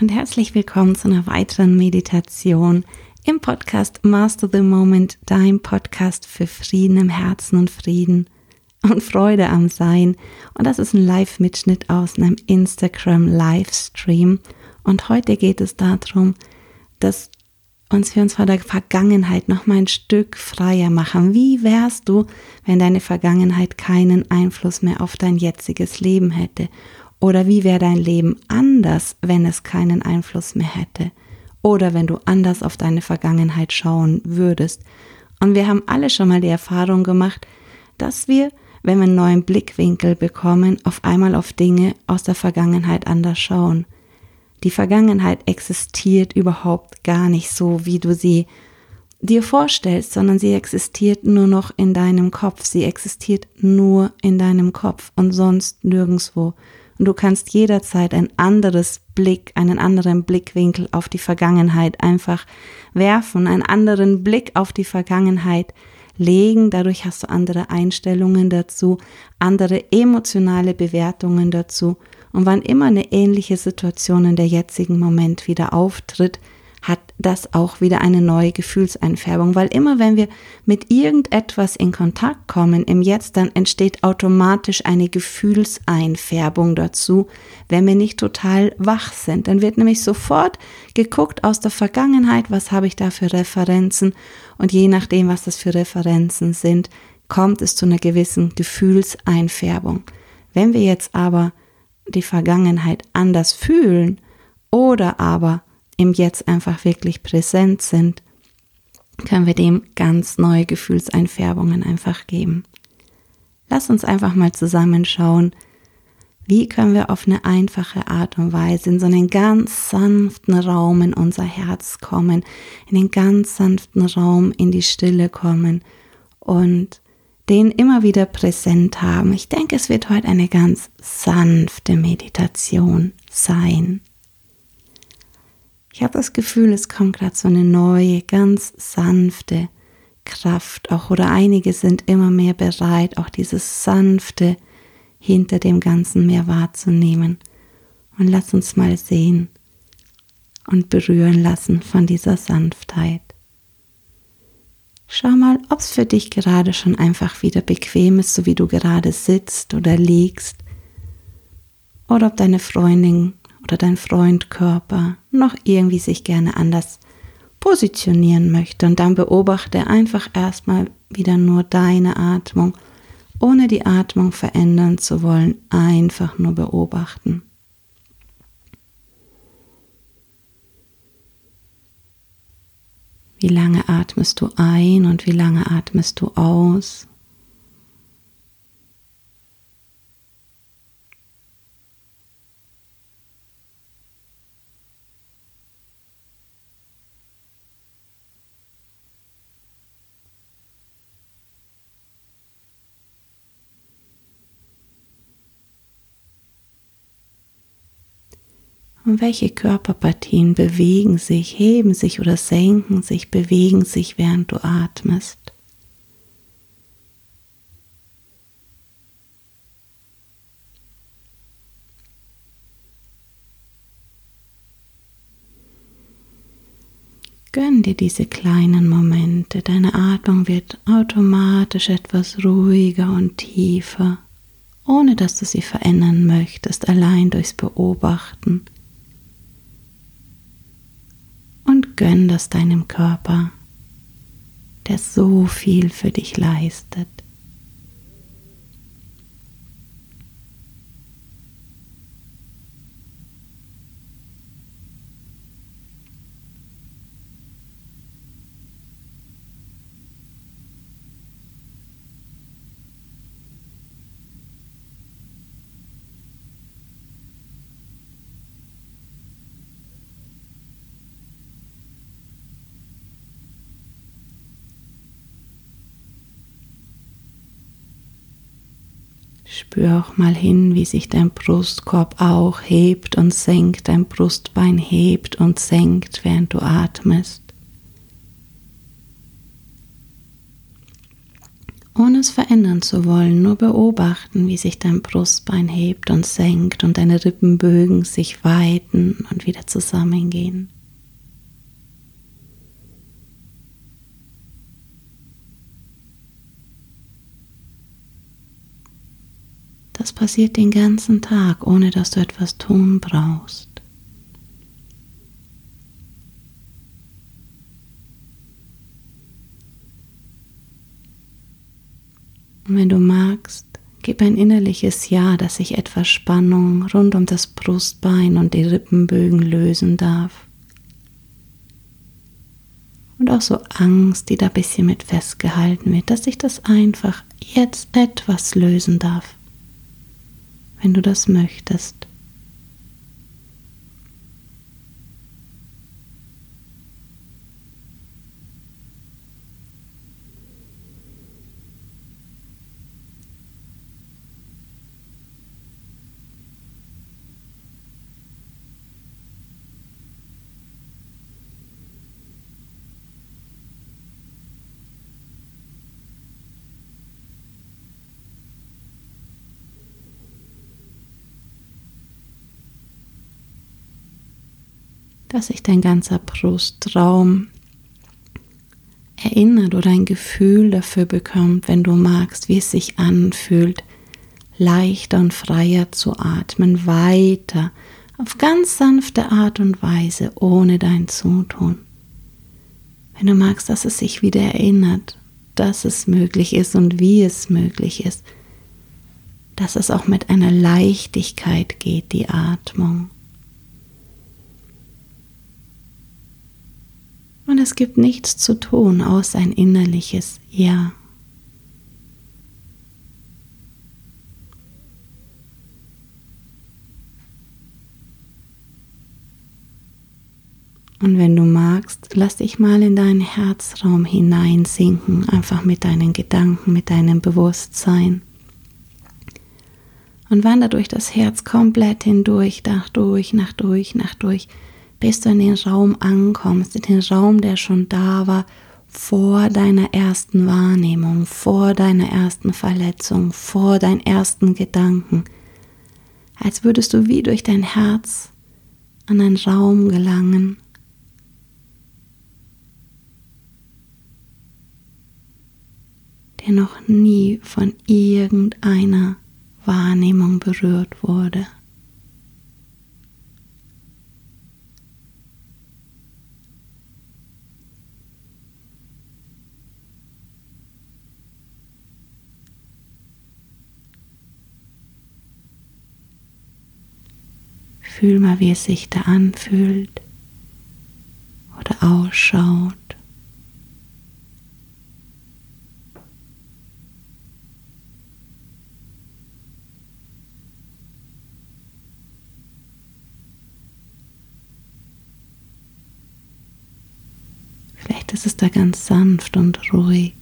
und herzlich willkommen zu einer weiteren Meditation im Podcast Master the Moment, dein Podcast für Frieden im Herzen und Frieden und Freude am Sein. Und das ist ein Live-Mitschnitt aus einem Instagram-Livestream. Und heute geht es darum, dass uns wir uns vor der Vergangenheit noch mal ein Stück freier machen. Wie wärst du, wenn deine Vergangenheit keinen Einfluss mehr auf dein jetziges Leben hätte? Oder wie wäre dein Leben anders, wenn es keinen Einfluss mehr hätte? Oder wenn du anders auf deine Vergangenheit schauen würdest? Und wir haben alle schon mal die Erfahrung gemacht, dass wir, wenn wir einen neuen Blickwinkel bekommen, auf einmal auf Dinge aus der Vergangenheit anders schauen. Die Vergangenheit existiert überhaupt gar nicht so, wie du sie dir vorstellst, sondern sie existiert nur noch in deinem Kopf. Sie existiert nur in deinem Kopf und sonst nirgendwo. Und du kannst jederzeit ein anderes Blick, einen anderen Blickwinkel auf die Vergangenheit einfach werfen, einen anderen Blick auf die Vergangenheit legen. Dadurch hast du andere Einstellungen dazu, andere emotionale Bewertungen dazu. Und wann immer eine ähnliche Situation in der jetzigen Moment wieder auftritt, hat das auch wieder eine neue Gefühlseinfärbung, weil immer wenn wir mit irgendetwas in Kontakt kommen im Jetzt, dann entsteht automatisch eine Gefühlseinfärbung dazu, wenn wir nicht total wach sind. Dann wird nämlich sofort geguckt aus der Vergangenheit, was habe ich da für Referenzen und je nachdem, was das für Referenzen sind, kommt es zu einer gewissen Gefühlseinfärbung. Wenn wir jetzt aber die Vergangenheit anders fühlen oder aber im Jetzt einfach wirklich präsent sind, können wir dem ganz neue Gefühlseinfärbungen einfach geben. Lass uns einfach mal zusammenschauen, wie können wir auf eine einfache Art und Weise in so einen ganz sanften Raum in unser Herz kommen, in den ganz sanften Raum in die Stille kommen und den immer wieder präsent haben. Ich denke, es wird heute eine ganz sanfte Meditation sein. Ich habe das Gefühl, es kommt gerade so eine neue, ganz sanfte Kraft auch oder einige sind immer mehr bereit, auch dieses sanfte hinter dem Ganzen mehr wahrzunehmen. Und lass uns mal sehen und berühren lassen von dieser Sanftheit. Schau mal, ob es für dich gerade schon einfach wieder bequem ist, so wie du gerade sitzt oder liegst. Oder ob deine Freundin oder dein Freund Körper noch irgendwie sich gerne anders positionieren möchte. Und dann beobachte einfach erstmal wieder nur deine Atmung, ohne die Atmung verändern zu wollen, einfach nur beobachten. Wie lange atmest du ein und wie lange atmest du aus? Und welche Körperpartien bewegen sich, heben sich oder senken sich, bewegen sich, während du atmest? Gönn dir diese kleinen Momente. Deine Atmung wird automatisch etwas ruhiger und tiefer, ohne dass du sie verändern möchtest, allein durchs Beobachten gönn das deinem Körper, der so viel für dich leistet. Spür auch mal hin, wie sich dein Brustkorb auch hebt und senkt, dein Brustbein hebt und senkt, während du atmest. ohne es verändern zu wollen, nur beobachten, wie sich dein Brustbein hebt und senkt und deine Rippenbögen sich weiten und wieder zusammengehen. Das passiert den ganzen Tag, ohne dass du etwas tun brauchst. Und wenn du magst, gib ein innerliches Ja, dass sich etwas Spannung rund um das Brustbein und die Rippenbögen lösen darf. Und auch so Angst, die da ein bisschen mit festgehalten wird, dass sich das einfach jetzt etwas lösen darf wenn du das möchtest. Dass sich dein ganzer Brustraum erinnert oder ein Gefühl dafür bekommt, wenn du magst, wie es sich anfühlt, leichter und freier zu atmen, weiter, auf ganz sanfte Art und Weise, ohne dein Zutun. Wenn du magst, dass es sich wieder erinnert, dass es möglich ist und wie es möglich ist, dass es auch mit einer Leichtigkeit geht, die Atmung. Es gibt nichts zu tun, außer ein innerliches Ja. Und wenn du magst, lass dich mal in deinen Herzraum hineinsinken, einfach mit deinen Gedanken, mit deinem Bewusstsein. Und wander durch das Herz komplett hindurch, nach durch, nach durch, nach durch bis du in den Raum ankommst, in den Raum, der schon da war, vor deiner ersten Wahrnehmung, vor deiner ersten Verletzung, vor deinen ersten Gedanken, als würdest du wie durch dein Herz an einen Raum gelangen, der noch nie von irgendeiner Wahrnehmung berührt wurde. Fühl mal, wie es sich da anfühlt oder ausschaut. Vielleicht ist es da ganz sanft und ruhig.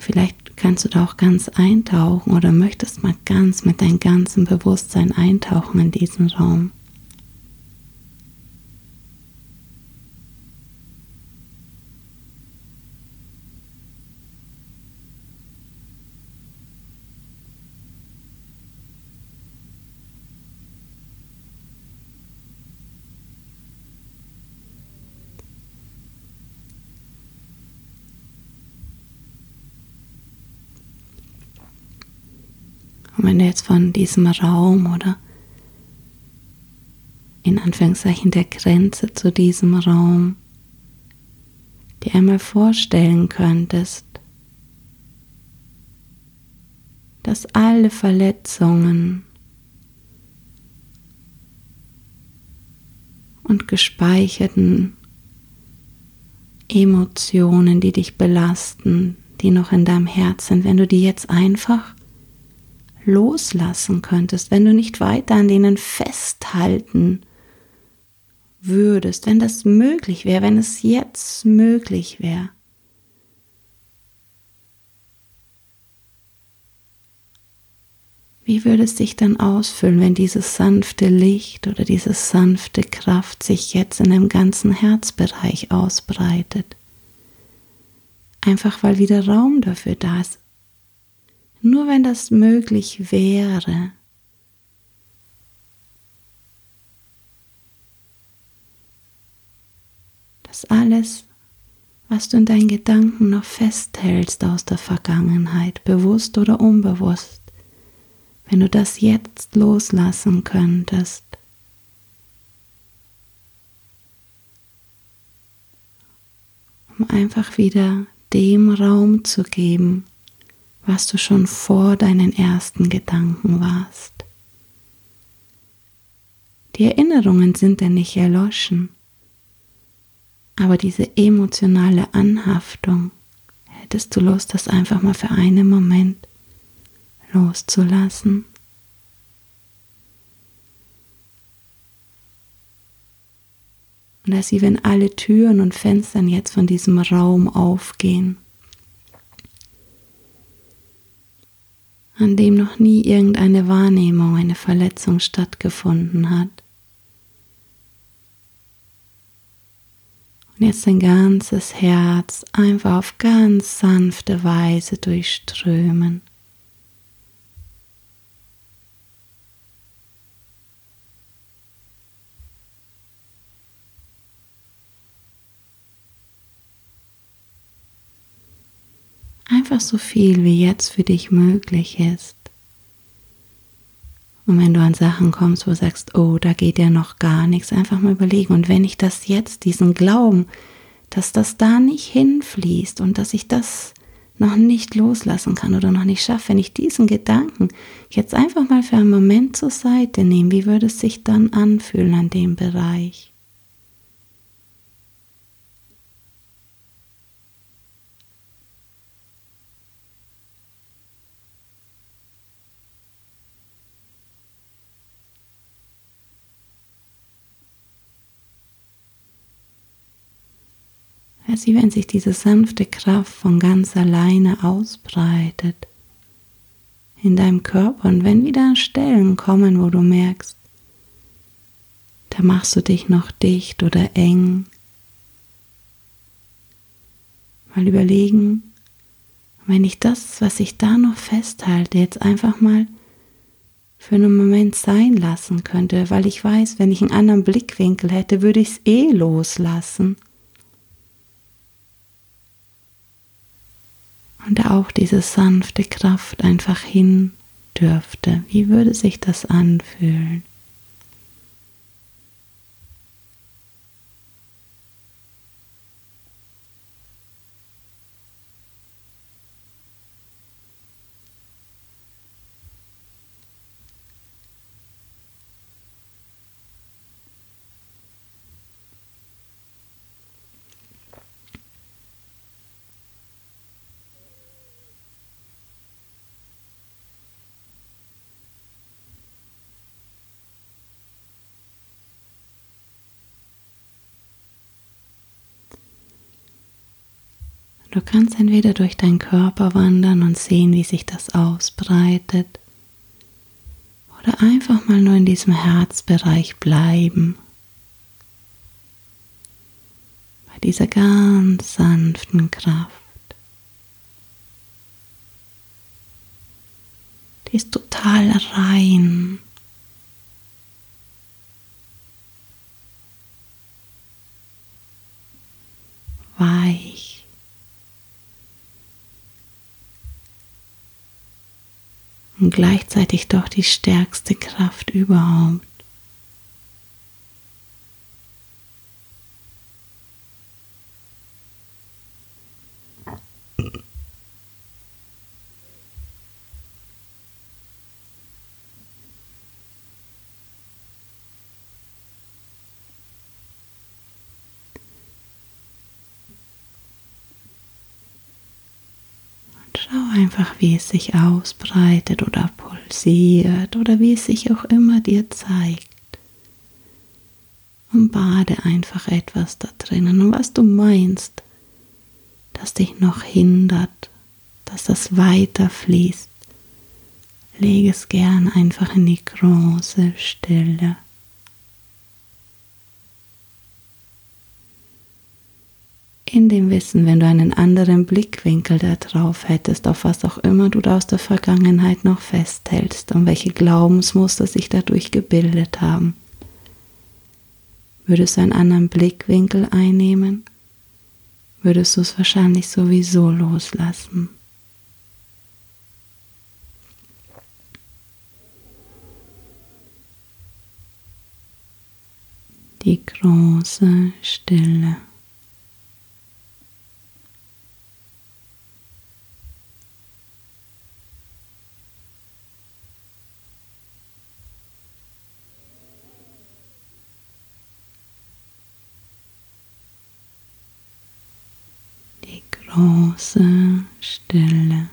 Vielleicht kannst du da auch ganz eintauchen oder möchtest mal ganz mit deinem ganzen Bewusstsein eintauchen in diesen Raum. Und wenn du jetzt von diesem Raum oder in Anführungszeichen der Grenze zu diesem Raum dir einmal vorstellen könntest, dass alle Verletzungen und gespeicherten Emotionen, die dich belasten, die noch in deinem Herz sind, wenn du die jetzt einfach loslassen könntest, wenn du nicht weiter an denen festhalten würdest, wenn das möglich wäre, wenn es jetzt möglich wäre. Wie würde es sich dann ausfüllen, wenn dieses sanfte Licht oder diese sanfte Kraft sich jetzt in dem ganzen Herzbereich ausbreitet? Einfach weil wieder Raum dafür da ist. Nur wenn das möglich wäre, dass alles, was du in deinen Gedanken noch festhältst aus der Vergangenheit, bewusst oder unbewusst, wenn du das jetzt loslassen könntest, um einfach wieder dem Raum zu geben, was du schon vor deinen ersten Gedanken warst. Die Erinnerungen sind ja nicht erloschen, aber diese emotionale Anhaftung, hättest du Lust, das einfach mal für einen Moment loszulassen? Und als wie wenn alle Türen und Fenstern jetzt von diesem Raum aufgehen, an dem noch nie irgendeine Wahrnehmung, eine Verletzung stattgefunden hat. Und jetzt dein ganzes Herz einfach auf ganz sanfte Weise durchströmen. Einfach so viel, wie jetzt für dich möglich ist. Und wenn du an Sachen kommst, wo du sagst, oh, da geht ja noch gar nichts, einfach mal überlegen. Und wenn ich das jetzt, diesen Glauben, dass das da nicht hinfließt und dass ich das noch nicht loslassen kann oder noch nicht schaffe, wenn ich diesen Gedanken jetzt einfach mal für einen Moment zur Seite nehme, wie würde es sich dann anfühlen an dem Bereich? Wie wenn sich diese sanfte Kraft von ganz alleine ausbreitet in deinem Körper. Und wenn wieder Stellen kommen, wo du merkst, da machst du dich noch dicht oder eng, mal überlegen, wenn ich das, was ich da noch festhalte, jetzt einfach mal für einen Moment sein lassen könnte, weil ich weiß, wenn ich einen anderen Blickwinkel hätte, würde ich es eh loslassen. Und auch diese sanfte Kraft einfach hin dürfte. Wie würde sich das anfühlen? Du kannst entweder durch deinen Körper wandern und sehen, wie sich das ausbreitet, oder einfach mal nur in diesem Herzbereich bleiben. Bei dieser ganz sanften Kraft. Die ist total rein. Weich. Und gleichzeitig doch die stärkste Kraft überhaupt. Einfach, wie es sich ausbreitet oder pulsiert oder wie es sich auch immer dir zeigt. Und bade einfach etwas da drinnen. Und was du meinst, das dich noch hindert, dass das weiterfließt, lege es gern einfach in die große Stille. In dem Wissen, wenn du einen anderen Blickwinkel da drauf hättest, auf was auch immer du da aus der Vergangenheit noch festhältst und welche Glaubensmuster sich dadurch gebildet haben, würdest du einen anderen Blickwinkel einnehmen, würdest du es wahrscheinlich sowieso loslassen. Die große Stille. Große Stille.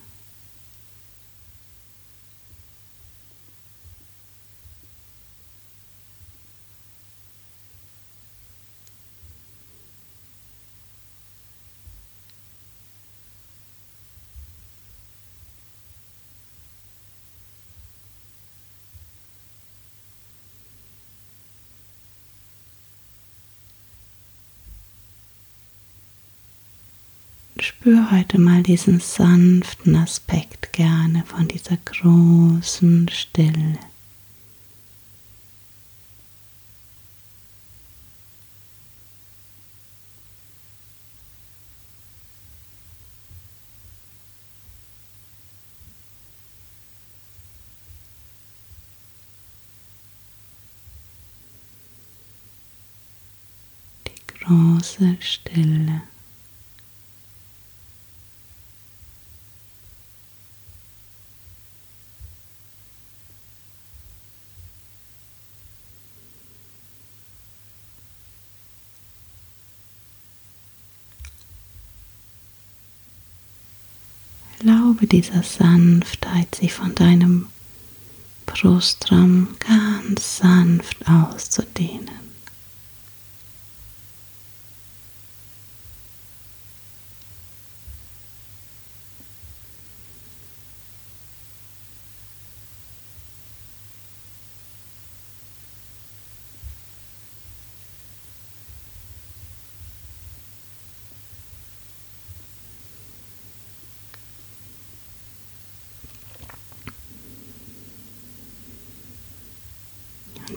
Spür heute mal diesen sanften Aspekt gerne von dieser großen Stille. Die große Stille. Erlaube dieser Sanftheit, sich von deinem Brustraum ganz sanft auszudehnen.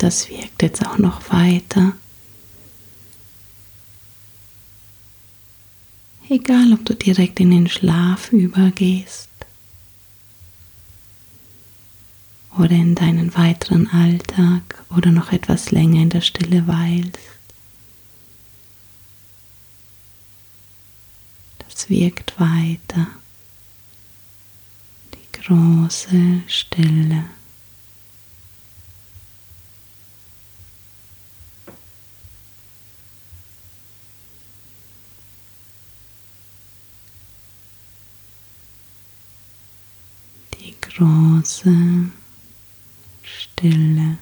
Das wirkt jetzt auch noch weiter. Egal, ob du direkt in den Schlaf übergehst oder in deinen weiteren Alltag oder noch etwas länger in der Stille weilst. Das wirkt weiter. Die große Stille. Große Stille.